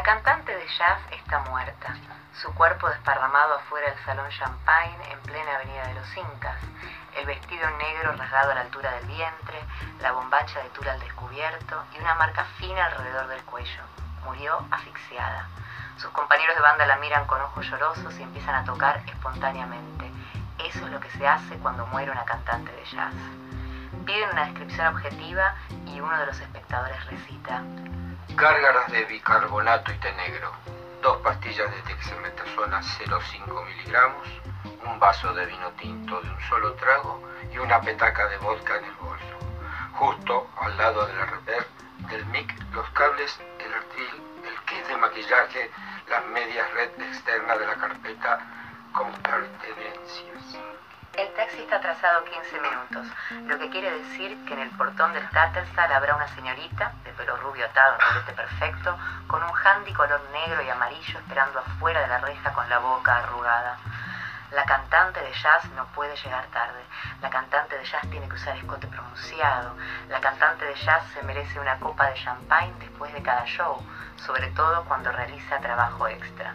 La cantante de jazz está muerta, su cuerpo desparramado afuera del salón Champagne en plena avenida de los Incas, el vestido negro rasgado a la altura del vientre, la bombacha de tura al descubierto y una marca fina alrededor del cuello. Murió asfixiada. Sus compañeros de banda la miran con ojos llorosos y empiezan a tocar espontáneamente. Eso es lo que se hace cuando muere una cantante de jazz. Piden una descripción objetiva y uno de los espectadores recita. Gárgaras de bicarbonato y té negro, dos pastillas de dexametasona 0,5 miligramos, un vaso de vino tinto de un solo trago y una petaca de vodka en el bolso. Justo al lado del reper, del mic, los cables, el artil, el kit de maquillaje, las medias red externas de la carpeta con pertenencias. El taxi está atrasado 15 minutos, lo que quiere decir que en el portón del Tattersall habrá una señorita, de pelo rubio atado en rolete perfecto, con un handy color negro y amarillo esperando afuera de la reja con la boca arrugada. La cantante de jazz no puede llegar tarde. La cantante de jazz tiene que usar escote pronunciado. La cantante de jazz se merece una copa de champagne después de cada show, sobre todo cuando realiza trabajo extra.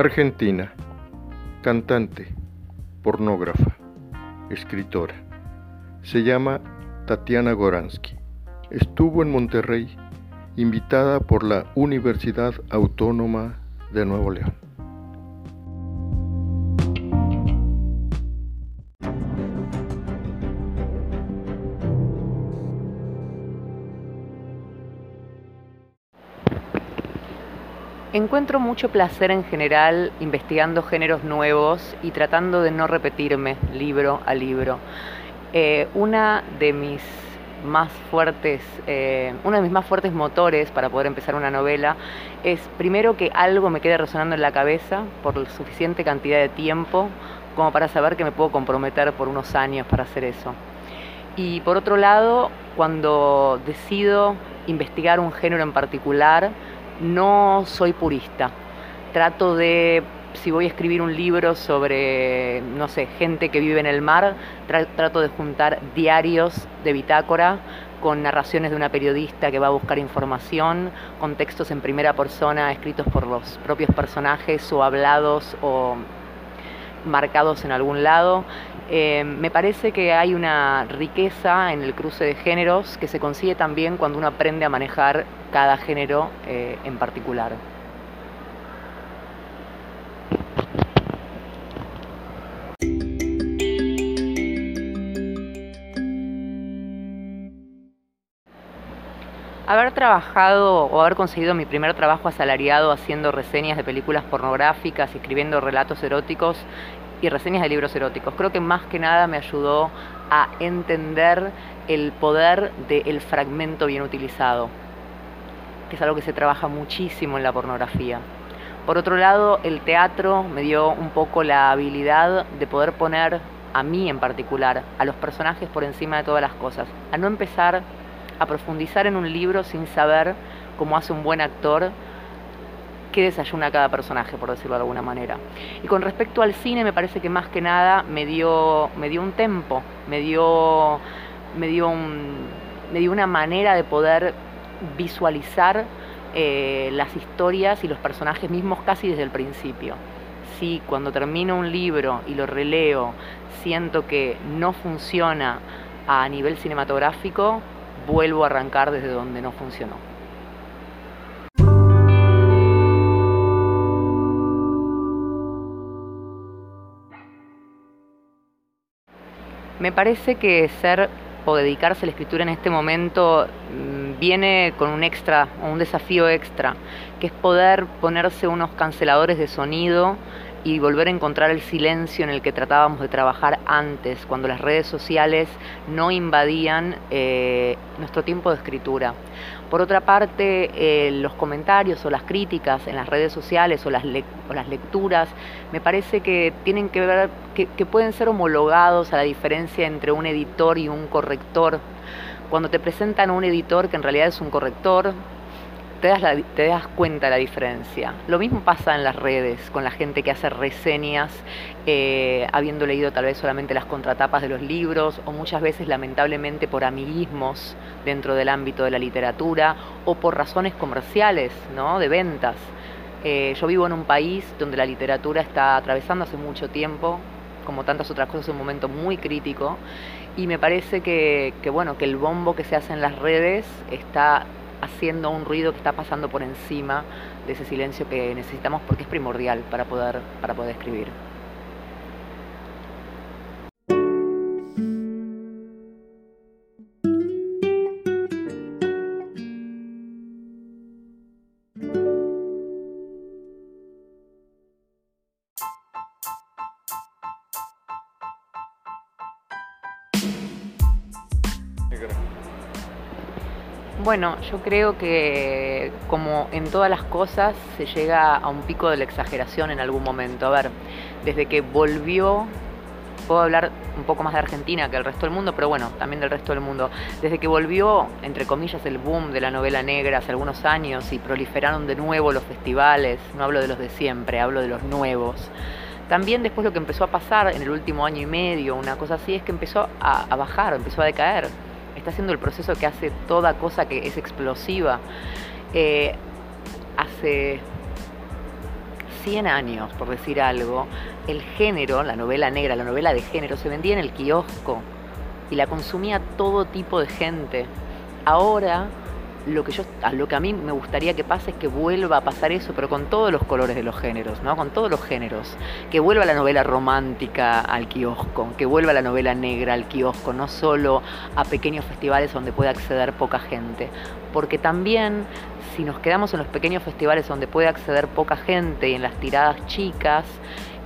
Argentina. Cantante, pornógrafa, escritora. Se llama Tatiana Goransky. Estuvo en Monterrey, invitada por la Universidad Autónoma de Nuevo León. Encuentro mucho placer en general investigando géneros nuevos y tratando de no repetirme libro a libro. Eh, una de mis más fuertes, eh, uno de mis más fuertes motores para poder empezar una novela es primero que algo me quede resonando en la cabeza por la suficiente cantidad de tiempo como para saber que me puedo comprometer por unos años para hacer eso. Y por otro lado, cuando decido investigar un género en particular, no soy purista. Trato de, si voy a escribir un libro sobre, no sé, gente que vive en el mar, trato de juntar diarios de bitácora con narraciones de una periodista que va a buscar información, con textos en primera persona escritos por los propios personajes o hablados o marcados en algún lado. Eh, me parece que hay una riqueza en el cruce de géneros que se consigue también cuando uno aprende a manejar cada género eh, en particular. Haber trabajado o haber conseguido mi primer trabajo asalariado haciendo reseñas de películas pornográficas, escribiendo relatos eróticos y reseñas de libros eróticos. Creo que más que nada me ayudó a entender el poder del fragmento bien utilizado, que es algo que se trabaja muchísimo en la pornografía. Por otro lado, el teatro me dio un poco la habilidad de poder poner a mí en particular, a los personajes por encima de todas las cosas, a no empezar a profundizar en un libro sin saber cómo hace un buen actor qué desayuna cada personaje, por decirlo de alguna manera. Y con respecto al cine, me parece que más que nada me dio, me dio un tempo, me dio, me dio, me dio una manera de poder visualizar eh, las historias y los personajes mismos casi desde el principio. Si cuando termino un libro y lo releo siento que no funciona a nivel cinematográfico, vuelvo a arrancar desde donde no funcionó. Me parece que ser o dedicarse a la escritura en este momento mm, viene con un extra, un desafío extra, que es poder ponerse unos canceladores de sonido y volver a encontrar el silencio en el que tratábamos de trabajar antes, cuando las redes sociales no invadían eh, nuestro tiempo de escritura. Por otra parte, eh, los comentarios o las críticas en las redes sociales o las, las lecturas me parece que tienen que ver, que, que pueden ser homologados a la diferencia entre un editor y un corrector. Cuando te presentan a un editor que en realidad es un corrector, te das, te das cuenta la diferencia. Lo mismo pasa en las redes, con la gente que hace reseñas, eh, habiendo leído tal vez solamente las contratapas de los libros, o muchas veces lamentablemente por amiguismos dentro del ámbito de la literatura, o por razones comerciales, ¿no? de ventas. Eh, yo vivo en un país donde la literatura está atravesando hace mucho tiempo, como tantas otras cosas, un momento muy crítico, y me parece que, que bueno, que el bombo que se hace en las redes está haciendo un ruido que está pasando por encima de ese silencio que necesitamos porque es primordial para poder, para poder escribir. Bueno, yo creo que como en todas las cosas se llega a un pico de la exageración en algún momento. A ver, desde que volvió, puedo hablar un poco más de Argentina que el resto del mundo, pero bueno, también del resto del mundo. Desde que volvió, entre comillas, el boom de la novela negra hace algunos años y proliferaron de nuevo los festivales, no hablo de los de siempre, hablo de los nuevos. También después lo que empezó a pasar en el último año y medio, una cosa así, es que empezó a, a bajar, empezó a decaer está haciendo el proceso que hace toda cosa que es explosiva. Eh, hace 100 años, por decir algo, el género, la novela negra, la novela de género, se vendía en el kiosco y la consumía todo tipo de gente. Ahora lo que yo a lo que a mí me gustaría que pase es que vuelva a pasar eso pero con todos los colores de los géneros no con todos los géneros. Que vuelva la novela romántica al kiosco que vuelva la novela negra al kiosco no solo a pequeños festivales donde puede acceder poca gente. Porque también si nos quedamos en los pequeños festivales donde puede acceder poca gente y en las tiradas chicas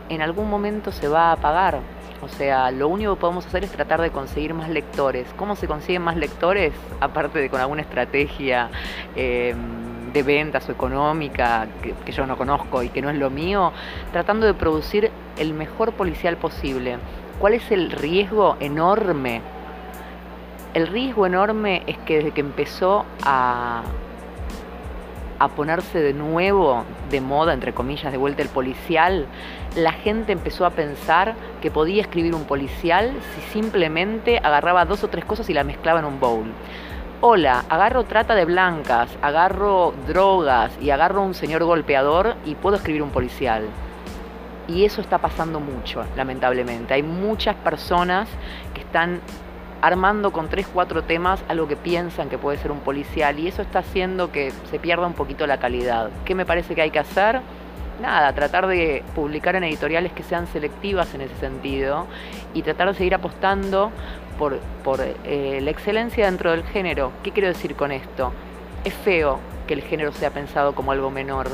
en algún momento se va a apagar o sea, lo único que podemos hacer es tratar de conseguir más lectores. ¿Cómo se consiguen más lectores? Aparte de con alguna estrategia em, de ventas o económica que, yo no conozco y que no es lo mío, tratando de producir el mejor policial posible. ¿Cuál es el riesgo enorme? El riesgo enorme es que desde que empezó a, a ponerse de nuevo de moda, entre comillas, de vuelta el policial, la gente empezó a pensar que podía escribir un policial si simplemente agarraba dos o tres cosas y la mezclaba en un bowl. Hola, agarro trata de blancas, agarro drogas y agarro un señor golpeador y puedo escribir un policial. Y eso está pasando mucho, lamentablemente. Hay muchas personas que están armando con tres, cuatro temas algo que piensan que puede ser un policial y eso está haciendo que se pierda un poquito la calidad. ¿Qué me parece que hay que hacer? Nada, tratar de publicar en editoriales que sean selectivas en ese sentido y tratar de seguir apostando por, por eh, la excelencia dentro del género. ¿Qué quiero decir con esto? Es feo que el género sea pensado como algo menor.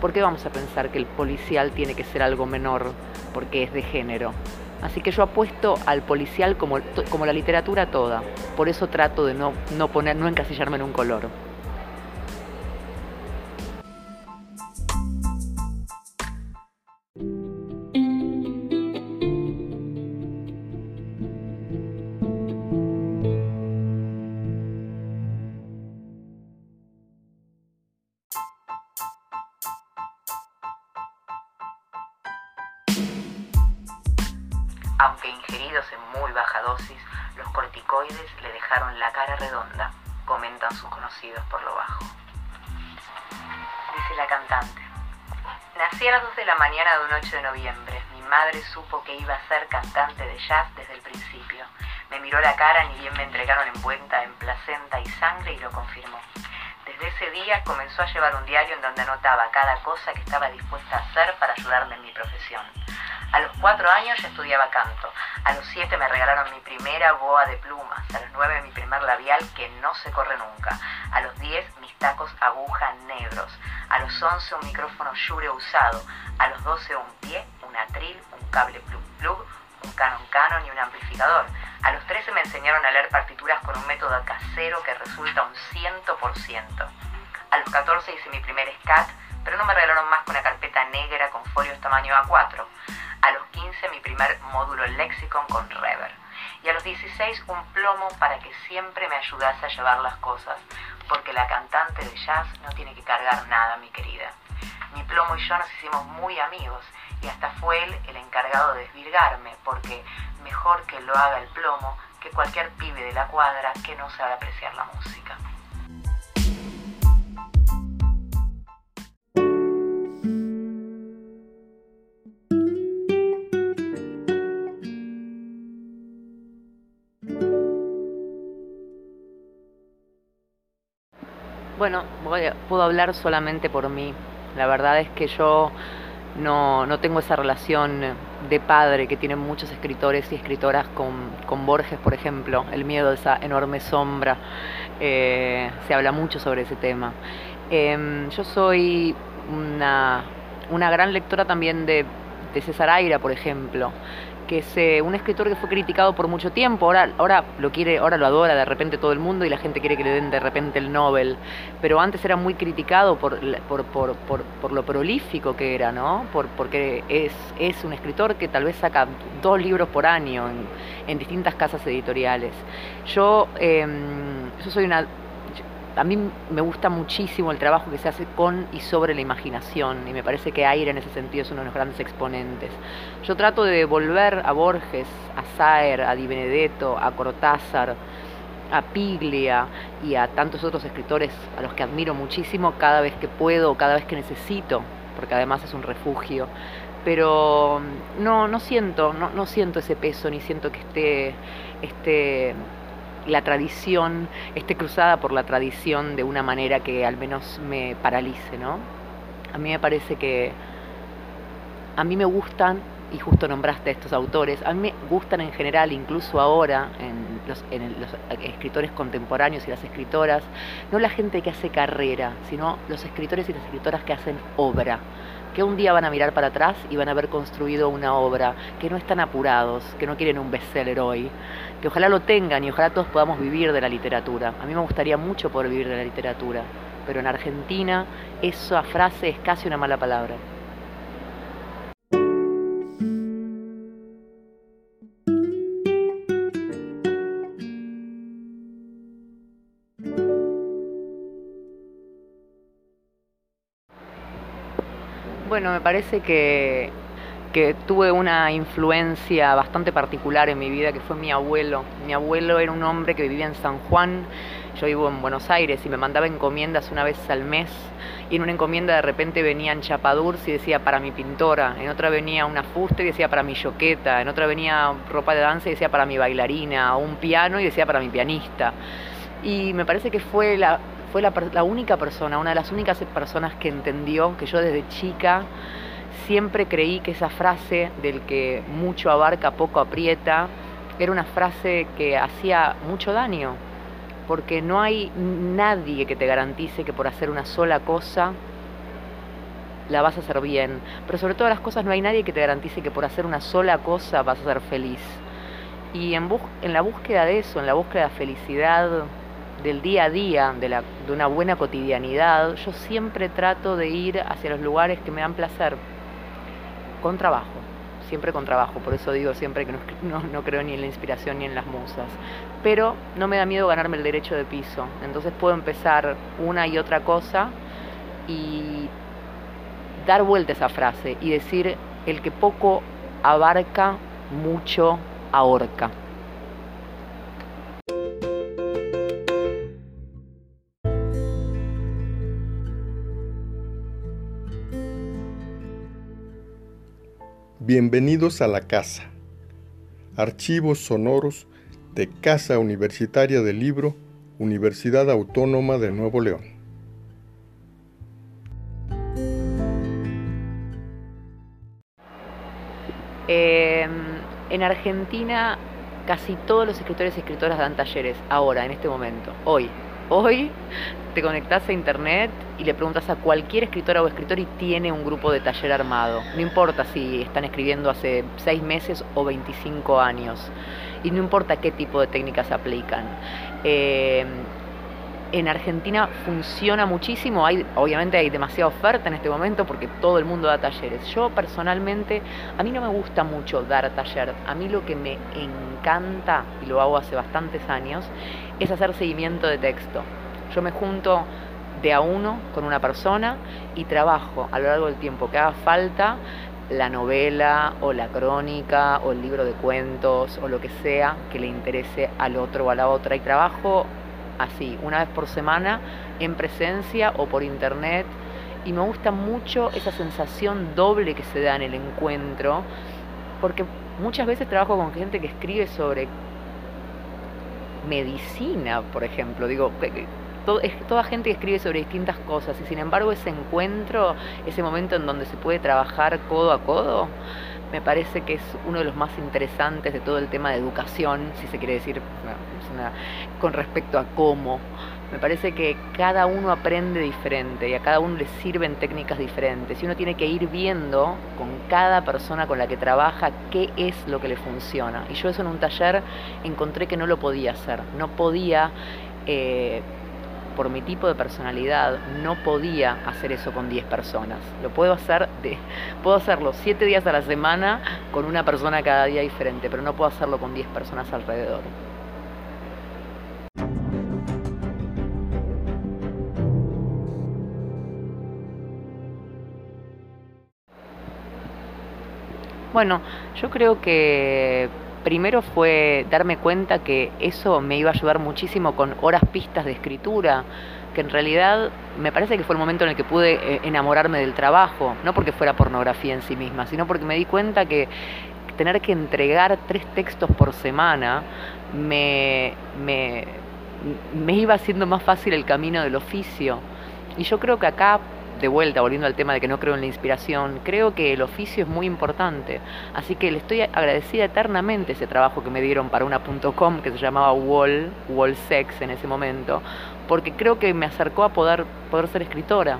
¿Por qué vamos a pensar que el policial tiene que ser algo menor porque es de género? Así que yo apuesto al policial como, como la literatura toda. Por eso trato de no, no, poner, no encasillarme en un color. Aunque ingeridos en muy baja dosis, los corticoides le dejaron la cara redonda, comentan sus conocidos por lo bajo. Dice la cantante. Nací a las 2 de la mañana de un 8 de noviembre. Mi madre supo que iba a ser cantante de jazz desde el principio. Me miró la cara, ni bien me entregaron en vuelta en placenta y sangre y lo confirmó. Desde ese día comenzó a llevar un diario en donde anotaba cada cosa que estaba dispuesta a hacer para ayudarme en mi profesión A los cuatro años ya estudiaba canto. A los siete me regalaron mi primera boa de plumas. A los nueve mi primer labial que no se corre nunca. A los diez mis tacos aguja negros. A los once un micrófono Shure usado. A los doce un pie, un atril, un cable plug plug, un canon canon y un amplificador. A los trece me enseñaron a leer partituras con un método casero que resulta un ciento por ciento. A los catorce hice mi primer scat, pero no me regalaron más que una carpeta negra con folios tamaño A4 a los 15 mi primer módulo Lexicon con Rever y a los 16 un plomo para que siempre me ayudase a llevar las cosas, porque la cantante de jazz no tiene que cargar nada, mi querida. Mi plomo y yo nos hicimos muy amigos y hasta fue él el encargado de desvirgarme, porque mejor que lo haga el plomo que cualquier pibe de la cuadra que no sabe apreciar la música. Bueno, puedo hablar solamente por mí. La verdad es que yo no, tengo esa relación de padre que tienen muchos escritores y escritoras con, Borges, por ejemplo, el miedo de esa enorme sombra. Eh, se habla mucho sobre ese tema. Em, yo soy una, una gran lectora también de, de César Aira, por ejemplo que es un escritor que fue criticado por mucho tiempo, ahora, ahora lo quiere, ahora lo adora de repente todo el mundo y la gente quiere que le den de repente el Nobel, pero antes era muy criticado por, por, por, por lo prolífico que era, ¿no? Por, porque es, es un escritor que tal vez saca dos libros por año en, en distintas casas editoriales. Yo, em, yo soy una a mí me gusta muchísimo el trabajo que se hace con y sobre la imaginación y me parece que Aire en ese sentido es uno de los grandes exponentes. Yo trato de devolver a Borges, a Saer, a Di Benedetto, a Cortázar, a Piglia y a tantos otros escritores a los que admiro muchísimo cada vez que puedo, cada vez que necesito, porque además es un refugio. Pero no, no siento, no, no siento ese peso, ni siento que esté, esté la tradición esté cruzada por la tradición de una manera que al menos me paralice, ¿no? A mí me parece que a mí me gustan, y justo nombraste a estos autores, a mí me gustan en general, incluso ahora, en los, en los escritores contemporáneos y las escritoras, no la gente que hace carrera, sino los escritores y las escritoras que hacen obra que un día van a mirar para atrás y van a haber construido una obra, que no están apurados, que no quieren un bestseller hoy, que ojalá lo tengan y ojalá todos podamos vivir de la literatura. A mí me gustaría mucho poder vivir de la literatura, pero en Argentina esa frase es casi una mala palabra. Bueno, me parece que, tuve una influencia bastante particular en mi vida, que fue mi abuelo. Mi abuelo era un hombre que vivía en San Juan, yo vivo en Buenos Aires y me mandaba encomiendas una vez al mes. Y en una encomienda de repente venían chapadurs y decía para mi pintora, en otra venía una fusta y decía para mi yoqueta, en otra venía ropa de danza y decía para mi bailarina, un piano y decía para mi pianista. Y me parece que fue la, fue la, única persona, una de las únicas personas que entendió que yo desde chica siempre creí que esa frase del que mucho abarca, poco aprieta, era una frase que hacía mucho daño, porque no hay nadie que te garantice que por hacer una sola cosa la vas a hacer bien, pero sobre todas las cosas no hay nadie que te garantice que por hacer una sola cosa vas a ser feliz. Y en, en la búsqueda de eso, en la búsqueda de felicidad, del día a día, de, la, de una buena cotidianidad, yo siempre trato de ir hacia los lugares que me dan placer, con trabajo, siempre con trabajo, por eso digo siempre que no, no, creo ni en la inspiración ni en las musas, pero no me da miedo ganarme el derecho de piso, entonces puedo empezar una y otra cosa y dar vuelta a esa frase y decir, el que poco abarca, mucho ahorca. Bienvenidos a la casa. Archivos sonoros de Casa Universitaria del Libro, Universidad Autónoma de Nuevo León. Eh, en Argentina casi todos los escritores y escritoras dan talleres, ahora, en este momento, hoy. Hoy te conectas a internet y le preguntas a cualquier escritora o escritor y tiene un grupo de taller armado. No importa si están escribiendo hace seis meses o 25 años. Y no importa qué tipo de técnicas aplican. Eh, en Argentina funciona muchísimo, obviamente hay demasiada oferta en este momento porque todo el mundo da talleres. Yo personalmente, a mí no me gusta mucho dar taller, a mí lo que me encanta, y lo hago hace bastantes años, es hacer seguimiento de texto. Yo me junto de a uno con una persona y trabajo a lo largo del tiempo que haga falta la novela o la crónica o el libro de cuentos o lo que sea que le interese al otro o a la otra y trabajo así, una vez por semana, en presencia o por internet. Y me gusta mucho esa sensación doble que se da en el encuentro, porque muchas veces trabajo con gente que escribe sobre medicina, por ejemplo. Digo, toda gente que escribe sobre distintas cosas y sin embargo ese encuentro, ese momento en donde se puede trabajar codo a codo, me parece que es uno de los más interesantes de todo el tema de educación, si se quiere decir, con respecto a cómo. Me parece que cada uno aprende diferente y a cada uno le sirven técnicas diferentes y uno tiene que ir viendo con cada persona con la que trabaja qué es lo que le funciona. Y yo eso en un taller encontré que no lo podía hacer, no podía... Eh, por mi tipo de personalidad, no podía hacer eso con 10 personas. Lo puedo hacer de, puedo hacerlo 7 días a la semana con una persona cada día diferente, pero no puedo hacerlo con 10 personas alrededor. Bueno, yo creo que primero fue darme cuenta que eso me iba a ayudar muchísimo con horas pistas de escritura, que en realidad me parece que fue el momento en el que pude eh, enamorarme del trabajo, no porque fuera pornografía en sí misma, sino porque me di cuenta que tener que entregar tres textos por semana me, me, me iba haciendo más fácil el camino del oficio. Y yo creo que acá de vuelta, volviendo al tema de que no creo en la inspiración, creo que el oficio es muy importante. Así que le estoy agradecida eternamente ese trabajo que me dieron para una .com que se llamaba Wall, Wall Sex en ese momento, porque creo que me acercó a poder, poder ser escritora.